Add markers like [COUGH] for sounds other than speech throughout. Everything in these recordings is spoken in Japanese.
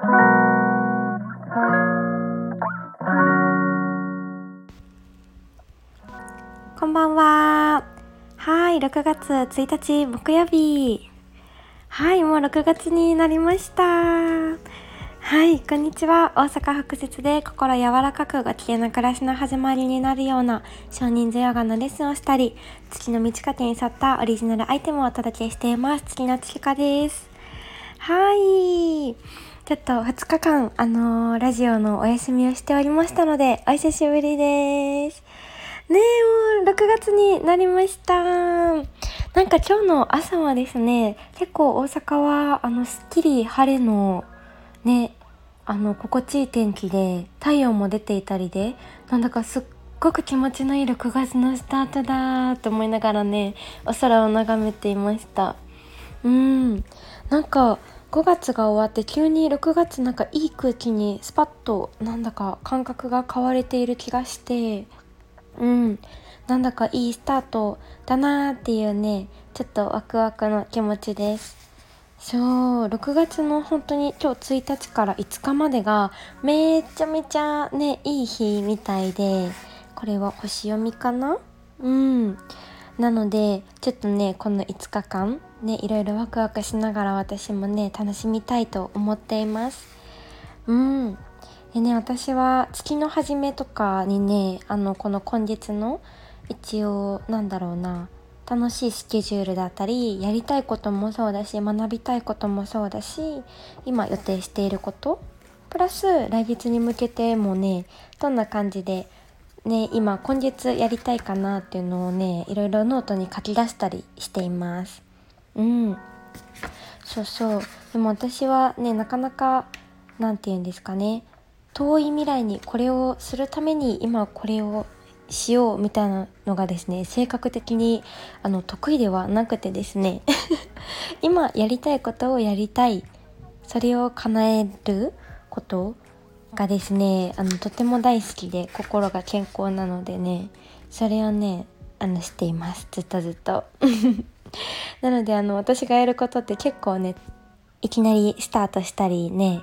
こんばんは。はい、6月1日木曜日。はい、もう6月になりました。はい、こんにちは。大阪北節で心柔らかくご機嫌な暮らしの始まりになるような少人数ヨガのレッスンをしたり、月の満ち欠けに沿ったオリジナルアイテムをお届けしています。月の月花です。はい。ちょっと2日間、あのーラジオのお休みをしておりましたので、お久しぶりです。ねえ、もう6月になりました。なんか今日の朝はですね、結構大阪は、あの、すっきり晴れの、ね、あの、心地いい天気で、太陽も出ていたりで、なんだかすっごく気持ちのいい6月のスタートだと思いながらね、お空を眺めていました。うん。なんか、5月が終わって急に6月なんかいい空気にスパッとなんだか感覚が変われている気がして、うん、なんだかいいスタートだなーっていうねちょっとワクワクの気持ちです。そう6月の本当に今日1日から5日までがめちゃめちゃねいい日みたいでこれは星読みかな？うん。なのでちょっとねこの5日間ねいろいろワクワクしながら私もね楽しみたいと思っています。うん。でね私は月の初めとかにねあのこの今月の一応なんだろうな楽しいスケジュールだったりやりたいこともそうだし学びたいこともそうだし今予定していることプラス来月に向けてもねどんな感じでね今今月やりたいかなっていうのをねいろいろノートに書き出したりしています。うん。そうそう。でも私はねなかなかなんて言うんですかね。遠い未来にこれをするために今これをしようみたいなのがですね性格的にあの得意ではなくてですね。[LAUGHS] 今やりたいことをやりたい。それを叶えることがですねあのとても大好きで心が健康なのでねそれをねあのしています。ずっとずっと。[LAUGHS] なのであの私がやることって結構ねいきなりスタートしたりね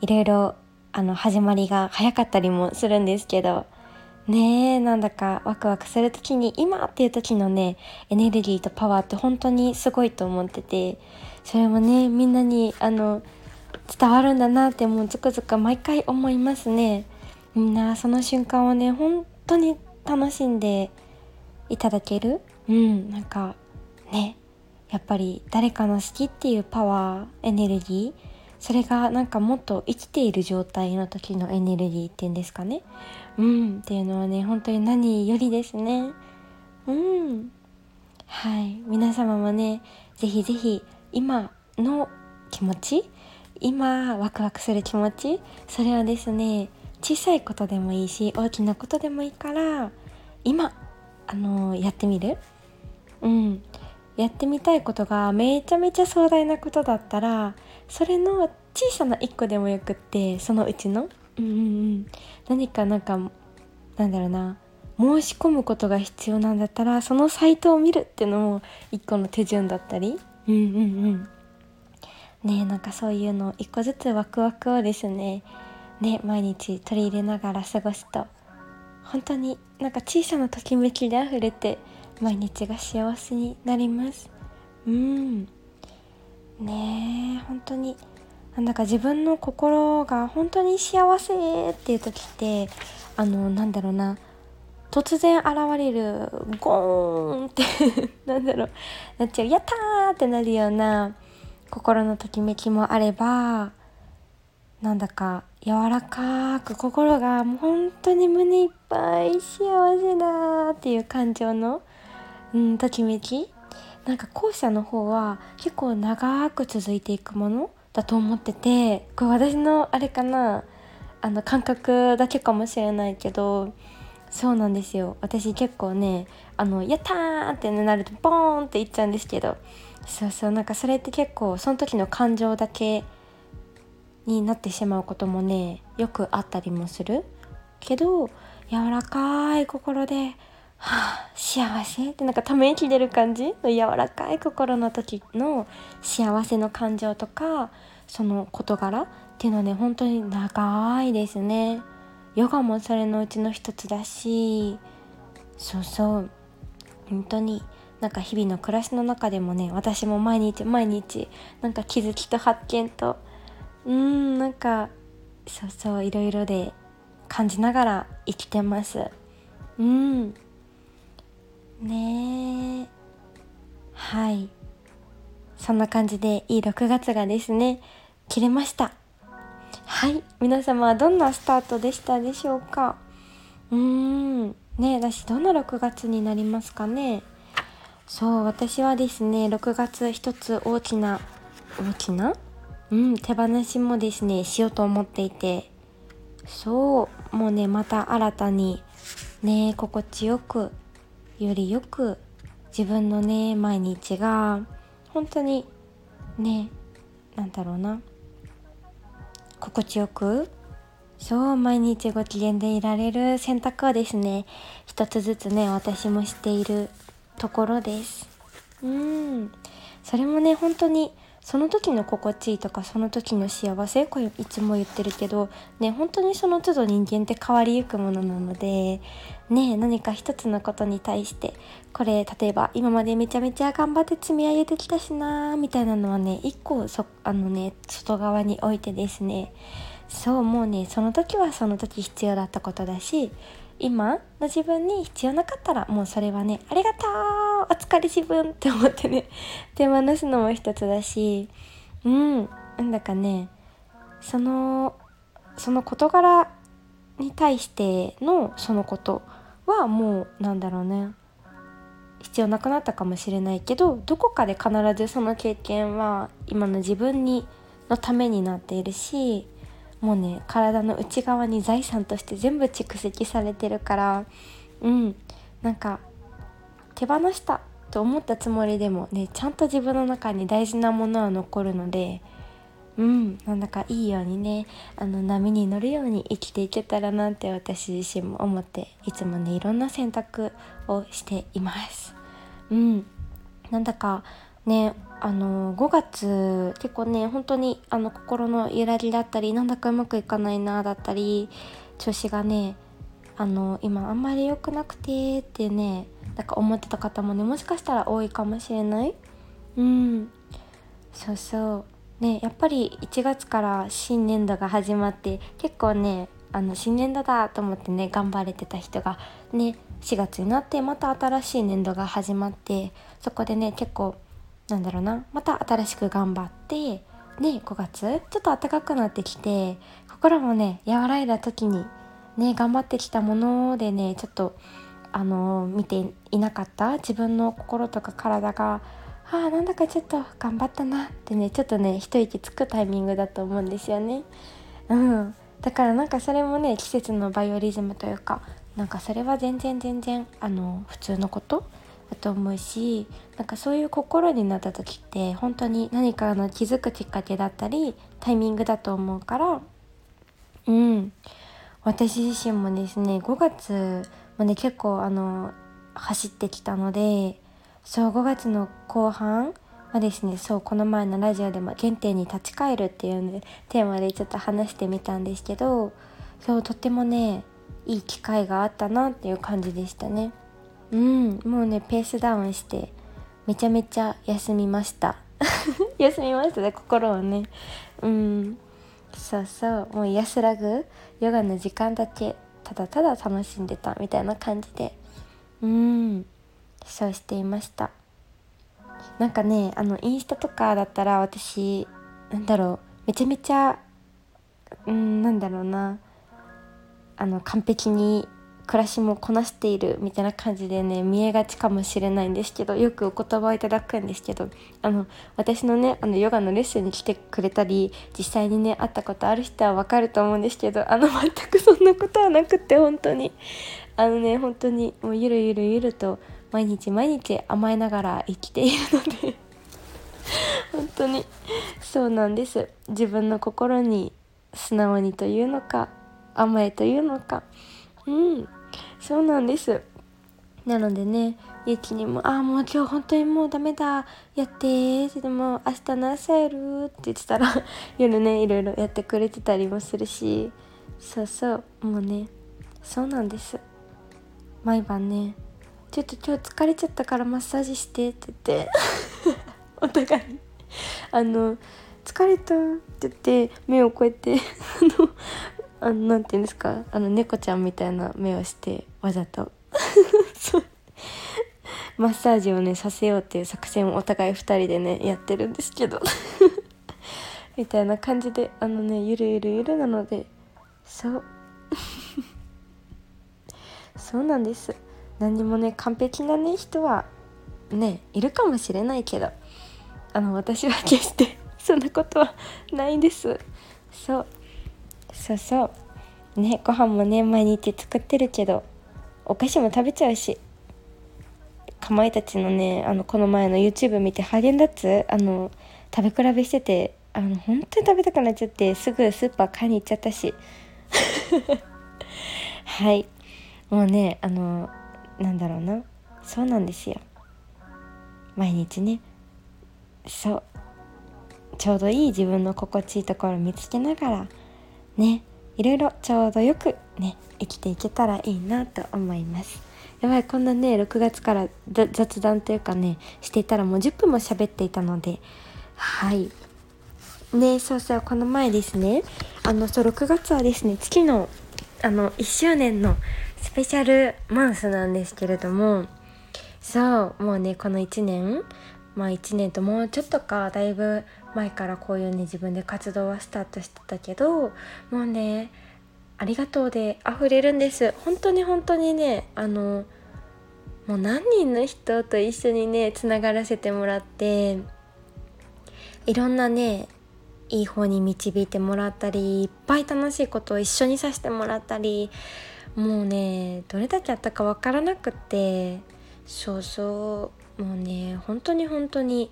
いろいろあの始まりが早かったりもするんですけどねえなんだかワクワクする時に今っていう時のねエネルギーとパワーって本当にすごいと思っててそれもねみんなにあの伝わるんだなってもうつくづく毎回思いますね。みんなその瞬間をね本当に楽しんでいただける。うんなんかねやっぱり誰かの好きっていうパワーエネルギーそれがなんかもっと生きている状態の時のエネルギーっていうんですかね。うんっていうのはね本当に何よりですね。うん。はい。皆様もねぜひぜひ今の気持ち今ワクワクする気持ちそれはですね小さいことでもいいし大きなことでもいいから今あのやってみる？うん。やってみたいことがめちゃめちゃ壮大なことだったらそれの小さな一個でもよくってそのうちの。うんうんうん。何かなんかなんだろうな申し込むことが必要なんだったらそのサイトを見るっていうのも一個の手順だったり。うんうんうん。ねなんかそういうの一個ずつワクワクをですねね毎日取り入れながら過ごすと本当になんか小さなときめきで溢れて毎日が幸せになります。うん。ねえ本当になんだか自分の心が本当に幸せっていう時ってあのなんだろうな突然現れるゴーンって [LAUGHS] なんだろうなっちゃうやったーってなるような心のときめきもあればなんだか柔らかく心が本当に胸いっぱい幸せだっていう感情の、うん、ときめき。なんか後者の方は結構長く続いていくものだと思っててこれ私のあれかなあの感覚だけかもしれないけどそうなんですよ。私結構ねあのやったーってなるとボーンっていっちゃうんですけどそうそうなんかそれって結構その時の感情だけになってしまうこともねよくあったりもする。けど柔らかい心で「はあ幸せ」ってなんかため息出る感じ？の柔らかい心の時の幸せの感情とかその事柄？っていうのはね本当に長いですね。ヨガもそれのうちの一つだしそうそう本当になんか日々の暮らしの中でもね私も毎日毎日なんか気づきと発見とうんなんかそうそういろいろで感じながら生きてます。うん。ねえ。はい。そんな感じでいい6月がですね切れました。はい。皆様はどんなスタートでしたでしょうか？うーん。ねえ私どんな6月になりますかね？そう私はですね6月一つ大きな大きな？うん手放しもですねしようと思っていて。そうもうねまた新たにね心地よくよりよく自分のね毎日が本当にねなんだろうな。心地よく。そう毎日ご機嫌でいられる選択をですね一つずつね私もしている。ところです。うん。それもね本当にその時の心地いいとかその時の幸せ？これいつも言ってるけどね本当にその都度人間って変わりゆくものなのでね何か一つのことに対してこれ例えば今までめちゃめちゃ頑張って積み上げてきたしなみたいなのはね一個そあのね外側に置いてですね。そうもうねその時はその時必要だったことだし今の自分に必要なかったらもうそれはねありがとうお疲れ自分って思ってね [LAUGHS] 手放すのも一つだしうんなんだかねそのその事柄に対してのそのことはもうなんだろうね必要なくなったかもしれないけどどこかで必ずその経験は今の自分にのためになっているしもうね体の内側に財産として全部蓄積されてるからうんなんか手放したと思ったつもりでもねちゃんと自分の中に大事なものは残るのでうんなんだかいいようにねあの波に乗るように生きていけたらなって私自身も思っていつもねいろんな選択をしています。うんなんだかねあの5月結構ね本当にあの心の揺らぎだったりなんだかうまくいかないなだったり調子がねあの今あんまり良くなくてってねなんか思ってた方もねもしかしたら多いかもしれない。うん。そうそう。ねやっぱり1月から新年度が始まって結構ねあの新年度だと思ってね頑張れてた人がね4月になってまた新しい年度が始まってそこでね結構なんだろうな。また新しく頑張ってね5月。ちょっと暖かくなってきて心もね和らいだ時にね頑張ってきたものでねちょっとあの見ていなかった。自分の心とか体があーなんだかちょっと頑張ったなってねちょっとね一息つくタイミングだと思うんですよね。うん。だからなんかそれもね季節のバイオリズムというかなんかそれは全然全然あの普通のこと。だと思うしなんかそういう心になった時って本当に何かの気づくきっかけだったりタイミングだと思うからうん私自身もですね5月もね結構あの走ってきたのでそう5月の後半はですねそうこの前のラジオでも「原点に立ち返る」っていう、ね、テーマでちょっと話してみたんですけどそうとってもねいい機会があったなっていう感じでしたね。うんもうねペースダウンしてめちゃめちゃ休みました。[LAUGHS] 休みましたね心をね。うんそうそうもう安らぐヨガの時間だけただただ楽しんでたみたいな感じで。うんそうしていました。なんかねあのインスタとかだったら私なんだろうめちゃめちゃうんなんだろうな。あの完璧に暮らしもこなしているみたいな感じでね見えがちかもしれないんですけどよくお言葉をいただくんですけどあの私のねあのヨガのレッスンに来てくれたり実際にね会ったことある人はわかると思うんですけどあの全くそんなことはなくって本当に。あのね本当にもうゆるゆるゆると毎日毎日甘えながら生きているので [LAUGHS] 本当にそうなんです。自分の心に素直にというのか甘えというのかうん。そうなんです。なのでねゆきにも「ああもう今日本当にもうダメだ。やって」ってでも明日の朝やるって言ってたら [LAUGHS] 夜ねいろいろやってくれてたりもするし。そうそう。もうねそうなんです。毎晩ね「ちょっと今日疲れちゃったからマッサージして」って言って [LAUGHS] お互いあの「疲れた」って言って目をこうやって [LAUGHS] あのあのなんて言うんですか？あの猫ちゃんみたいな目をしてわざと。[LAUGHS] マッサージをねさせようっていう作戦をお互い2人でねやってるんですけど。[LAUGHS] みたいな感じであのねゆるゆるゆるなのでそう。[LAUGHS] そうなんです。何にもね完璧なね人はねいるかもしれないけどあの私は決してそんなことはないんです。そう。そうそう。ねご飯もね毎日作ってるけどお菓子も食べちゃうし。かまいたちのねあのこの前の YouTube 見てハーゲンダッツあの食べ比べしててあの本当に食べたくなっちゃってすぐスーパー買いに行っちゃったし。[LAUGHS] はい。もうねあのなんだろうな。そうなんですよ。毎日ね。そう。ちょうどいい自分の心地いいところを見つけながらねいろいろちょうどよくね生きていけたらいいなと思います。やばいこんなね6月から雑談というかねしていたらもう10分も喋っていたのではい。ねそうそうこの前ですねあのそう6月はですね月のあの1周年のスペシャルマンスなんですけれどもそうもうねこの1年まあ1年ともうちょっとかだいぶ前からこういうね自分で活動はスタートしてたけどもうねありがとうで溢れるんです。本当に本当にねあのもう何人の人と一緒にねつながらせてもらっていろんなねいい方に導いてもらったりいっぱい楽しいことを一緒にさせてもらったりもうねどれだけあったか分からなくってそうそうもうね本当に本当に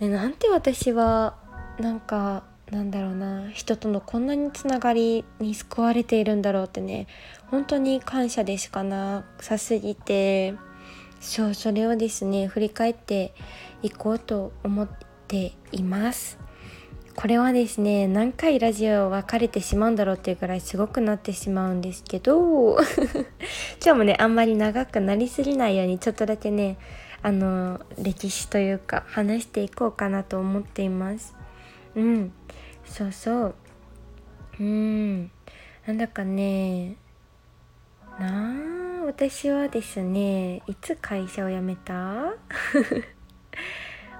ね、なんて私はなんかなんだろうな人とのこんなにつながりに救われているんだろうってね本当に感謝でしかなさすぎてそうそれをですね振り返っていこうと思っています。これはですね何回ラジオ分かれてしまうんだろうっていうくらいすごくなってしまうんですけど今日もねあんまり長くなりすぎないようにちょっとだけねあの歴史というか話していこうかなと思っています。うん。そうそう。うん。なんだかね。なあ私はですねいつ会社を辞めた？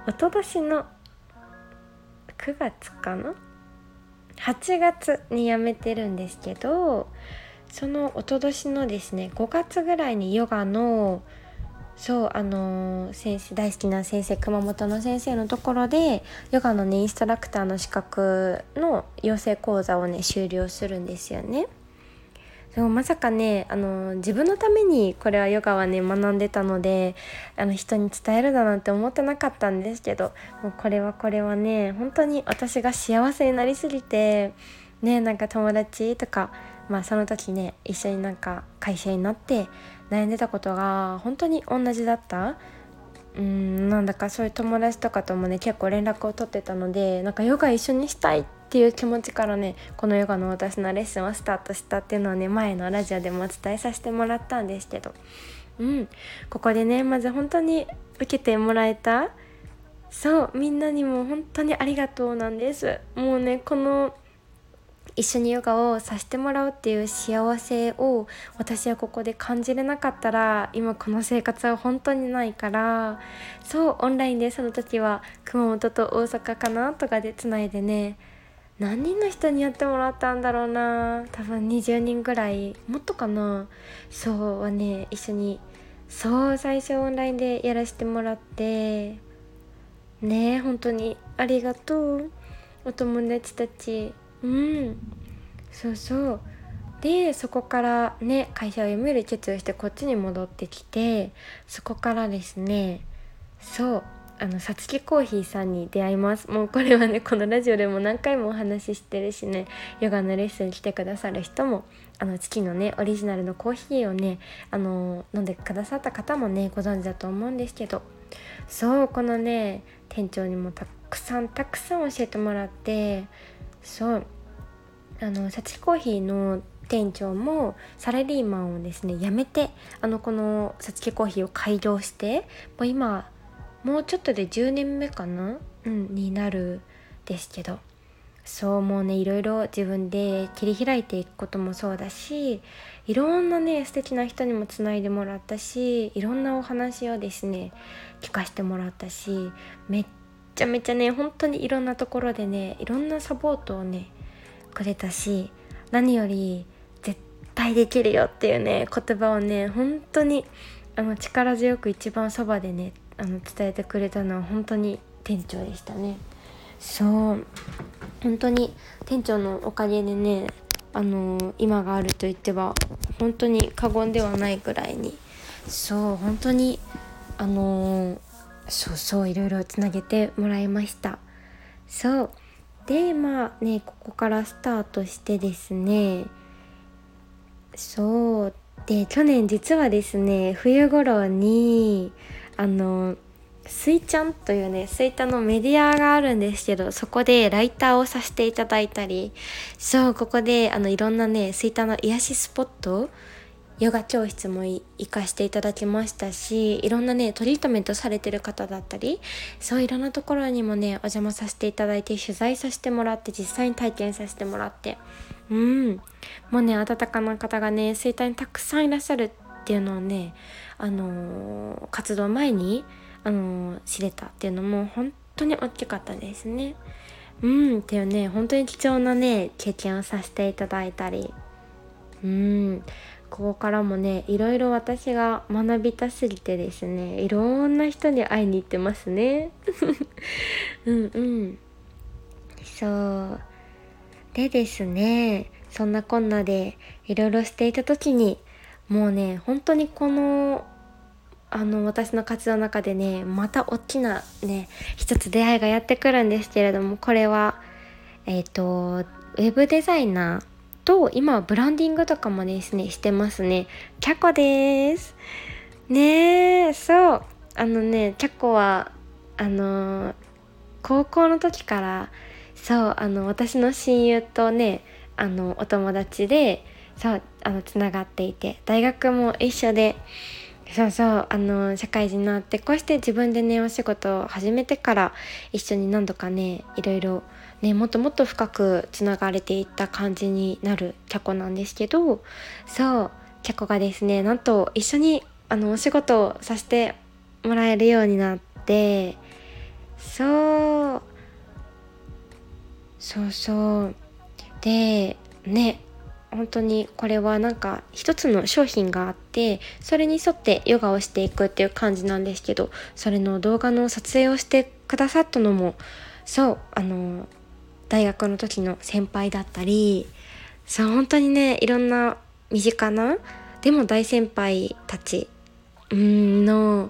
おととしの9月かな？8月に辞めてるんですけどそのおととしのですね5月ぐらいにヨガのそうあのー、先生大好きな先生熊本の先生のところでヨガのねインストラクターの資格の養成講座をね終了するんですよね。でもまさかねあの自分のためにこれはヨガはね学んでたのであの人に伝えるだなんて思ってなかったんですけどもうこれはこれはね本当に私が幸せになりすぎてねなんか友達とかまあその時ね一緒になんか会社になって悩んでたことが本当に同じだった？うんなんだかそういう友達とかともね結構連絡を取ってたのでなんかヨガ一緒にしたいっていう気持ちからねこのヨガの私のレッスンをスタートしたっていうのはね前のラジオでもお伝えさせてもらったんですけど。うんここでねまず本当に受けてもらえた？そうみんなにも本当にありがとうなんです。もうねこの一緒にヨガをさせてもらうっていう幸せを私はここで感じれなかったら今この生活は本当にないからそうオンラインでその時は熊本と大阪かなとかでつないでね。何人の人にやってもらったんだろうな。多分20人ぐらいもっとかな。そうはね一緒にそう最初オンラインでやらせてもらって。ね本当にありがとう。お友達たち。うん。そうそう。でそこからね会社を辞める決意をしてこっちに戻ってきてそこからですねそうあのさつきコーヒーさんに出会います。もうこれはねこのラジオでも何回もお話ししてるしねヨガのレッスン来てくださる人もあの月のねオリジナルのコーヒーをねあの飲んでくださった方もねご存知だと思うんですけど。そうこのね店長にもたくさんたくさん教えてもらってそう。あのさつきコーヒーの店長もサラリーマンをですね辞めてあのこのさつきコーヒーを開業してもう今もうちょっとで10年目かな、うん、になるですけど。そうもうねいろいろ自分で切り開いていくこともそうだしいろんなね素敵な人にもつないでもらったしいろんなお話をですね聞かせてもらったしめっちゃめちゃね本当にいろんなところでねいろんなサポートをねくれたし何より絶対できるよっていうね言葉をね本当にあの力強く一番そばでねあの伝えてくれたのは本当に店長でしたね。そう本当に店長のおかげでねあの今があると言っては本当に過言ではないぐらいにそう本当にあのそうそういろいろつなげてもらいました。そう。でまあねここからスタートしてですね。そう。で去年実はですね冬頃にあのスイちゃんというねスイタのメディアがあるんですけどそこでライターをさせていただいたりそうここであのいろんなねスイタの癒しスポットヨガ教室も行かしていただきましたしいろんなねトリートメントされてる方だったりそういろんなところにもねお邪魔させていただいて取材させてもらって実際に体験させてもらってうん。もうね温かな方がね生態にたくさんいらっしゃるっていうのをねあのー、活動前に、あのー、知れたっていうのも本当に大きかったですね。うん。っていうね本当に貴重なね経験をさせていただいたり。うん。ここからもねいろいろ私が学びたすぎてですねいろんな人に会いに行ってますね。[LAUGHS] うんうん。そう。でですねそんなこんなでいろいろしていた時にもうね本当にこのあの私の活動の中でねまた大きなね一つ出会いがやってくるんですけれどもこれはえっ、ー、とウェブデザイナーと今はブランディングとかもですねしてますね。キャコです。ねえそう。あのねキャコはあの高校の時からそうあの私の親友とねあのお友達でそうあのつながっていて大学も一緒でそうそうあの社会人になってこうして自分でねお仕事を始めてから一緒に何度かねいろいろねもっともっと深くつながれていった感じになるキャコなんですけどそうキャコがですねなんと一緒にあのお仕事をさせてもらえるようになってそうそうそう。でね本当にこれはなんか一つの商品があってそれに沿ってヨガをしていくっていう感じなんですけどそれの動画の撮影をしてくださったのもそうあの大学の時の先輩だったりそう本当にねいろんな身近なでも大先輩たちの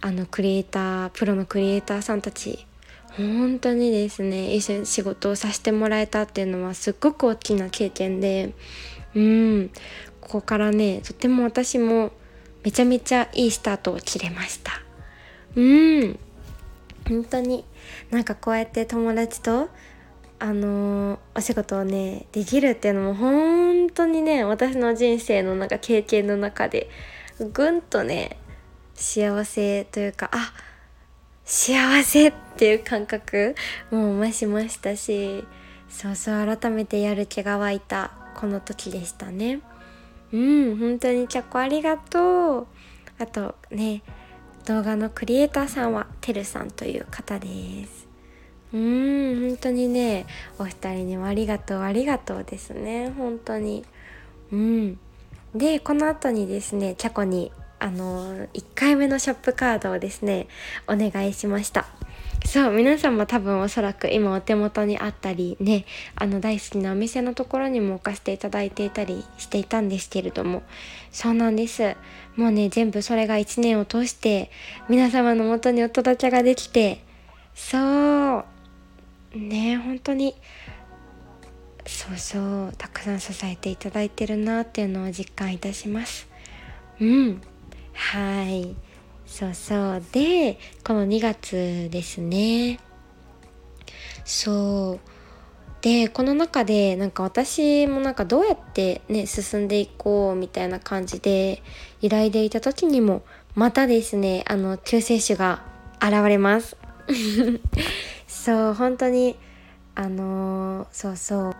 あのクリエイタープロのクリエイターさんたち本当にですね一緒に仕事をさせてもらえたっていうのはすっごく大きな経験でうんここからねとても私もめちゃめちゃいいスタートを切れました。うん本当になんかこうやって友達とあのー、お仕事をねできるっていうのも本当にね私の人生のなんか経験の中でぐんとね幸せというかあ幸せっていう感覚も増しましたしそうそう改めてやる気が湧いたこの時でしたね。うん本当にチャコありがとう。あとね動画のクリエイターさんはてるさんという方です。うん本当にねお二人にもありがとうありがとうですね本当に。うん。でこの後にですねチャコにあの1回目のショップカードをですねお願いしました。そう皆さんも多分おそらく今お手元にあったりねあの大好きなお店のところにも置かせていただいていたりしていたんですけれどもそうなんです。もうね全部それが1年を通して皆様のもとにお届けができてそうね本当にそうそうたくさん支えていただいてるなっていうのを実感いたします。うん。はい。そうそう。でこの2月ですね。そう。でこの中でなんか私もなんかどうやってね進んでいこうみたいな感じで依頼でいた時にもまたですねあの救世主が現れます。[LAUGHS] そう本当にあのー、そうそう。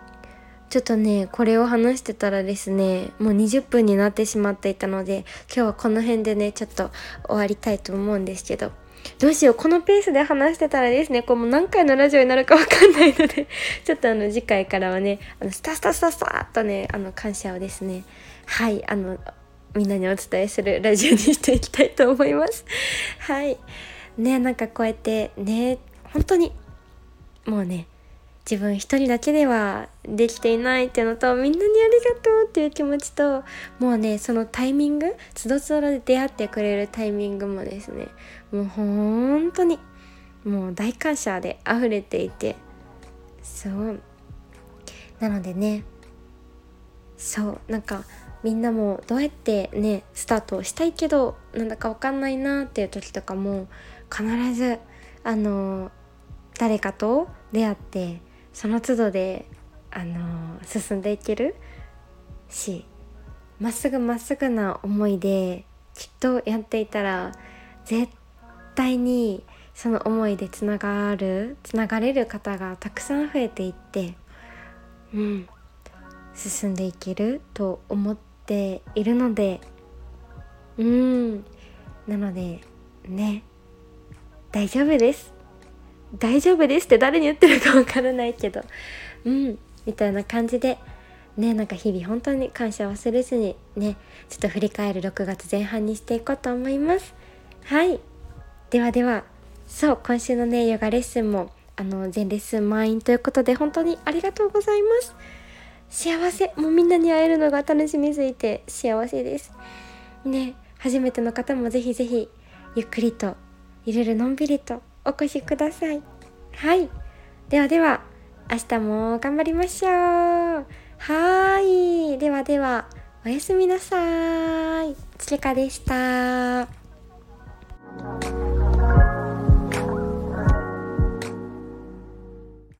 ちょっとねこれを話してたらですねもう20分になってしまっていたので今日はこの辺でねちょっと終わりたいと思うんですけど。どうしようこのペースで話してたらですねこうもう何回のラジオになるかわかんないので [LAUGHS] ちょっとあの次回からはねあのスタスタスタスタっとねあの感謝をですね。はいあのみんなにお伝えするラジオにしていきたいと思います。はい。ねなんかこうやってね本当にもうね自分一人だけではできていないっていうのとみんなにありがとうっていう気持ちともうねそのタイミングつどつどで出会ってくれるタイミングもですねもう本当にもう大感謝で溢れていてそう。なのでねそうなんかみんなもどうやってねスタートしたいけどなんだか分かんないなっていう時とかも必ずあの誰かと出会ってその都度で、あの、進んでいけるしまっすぐまっすぐな思いできっとやっていたら絶対にその思いでつながるつながれる方がたくさん増えていってうん進んでいけると思っているのでうんなのでね大丈夫です。大丈夫ですって誰に言ってるかわからないけど。うんみたいな感じで。ねなんか日々本当に感謝忘れずにねちょっと振り返る6月前半にしていこうと思います。はい。ではではそう今週のねヨガレッスンもあの全レッスン満員ということで本当にありがとうございます。幸せ。もうみんなに会えるのが楽しみすぎて幸せです。ね初めての方もぜひぜひゆっくりといろいろのんびりとお越しください。はい。ではでは明日も頑張りましょう。はい。ではではおやすみなさい。つりかでした。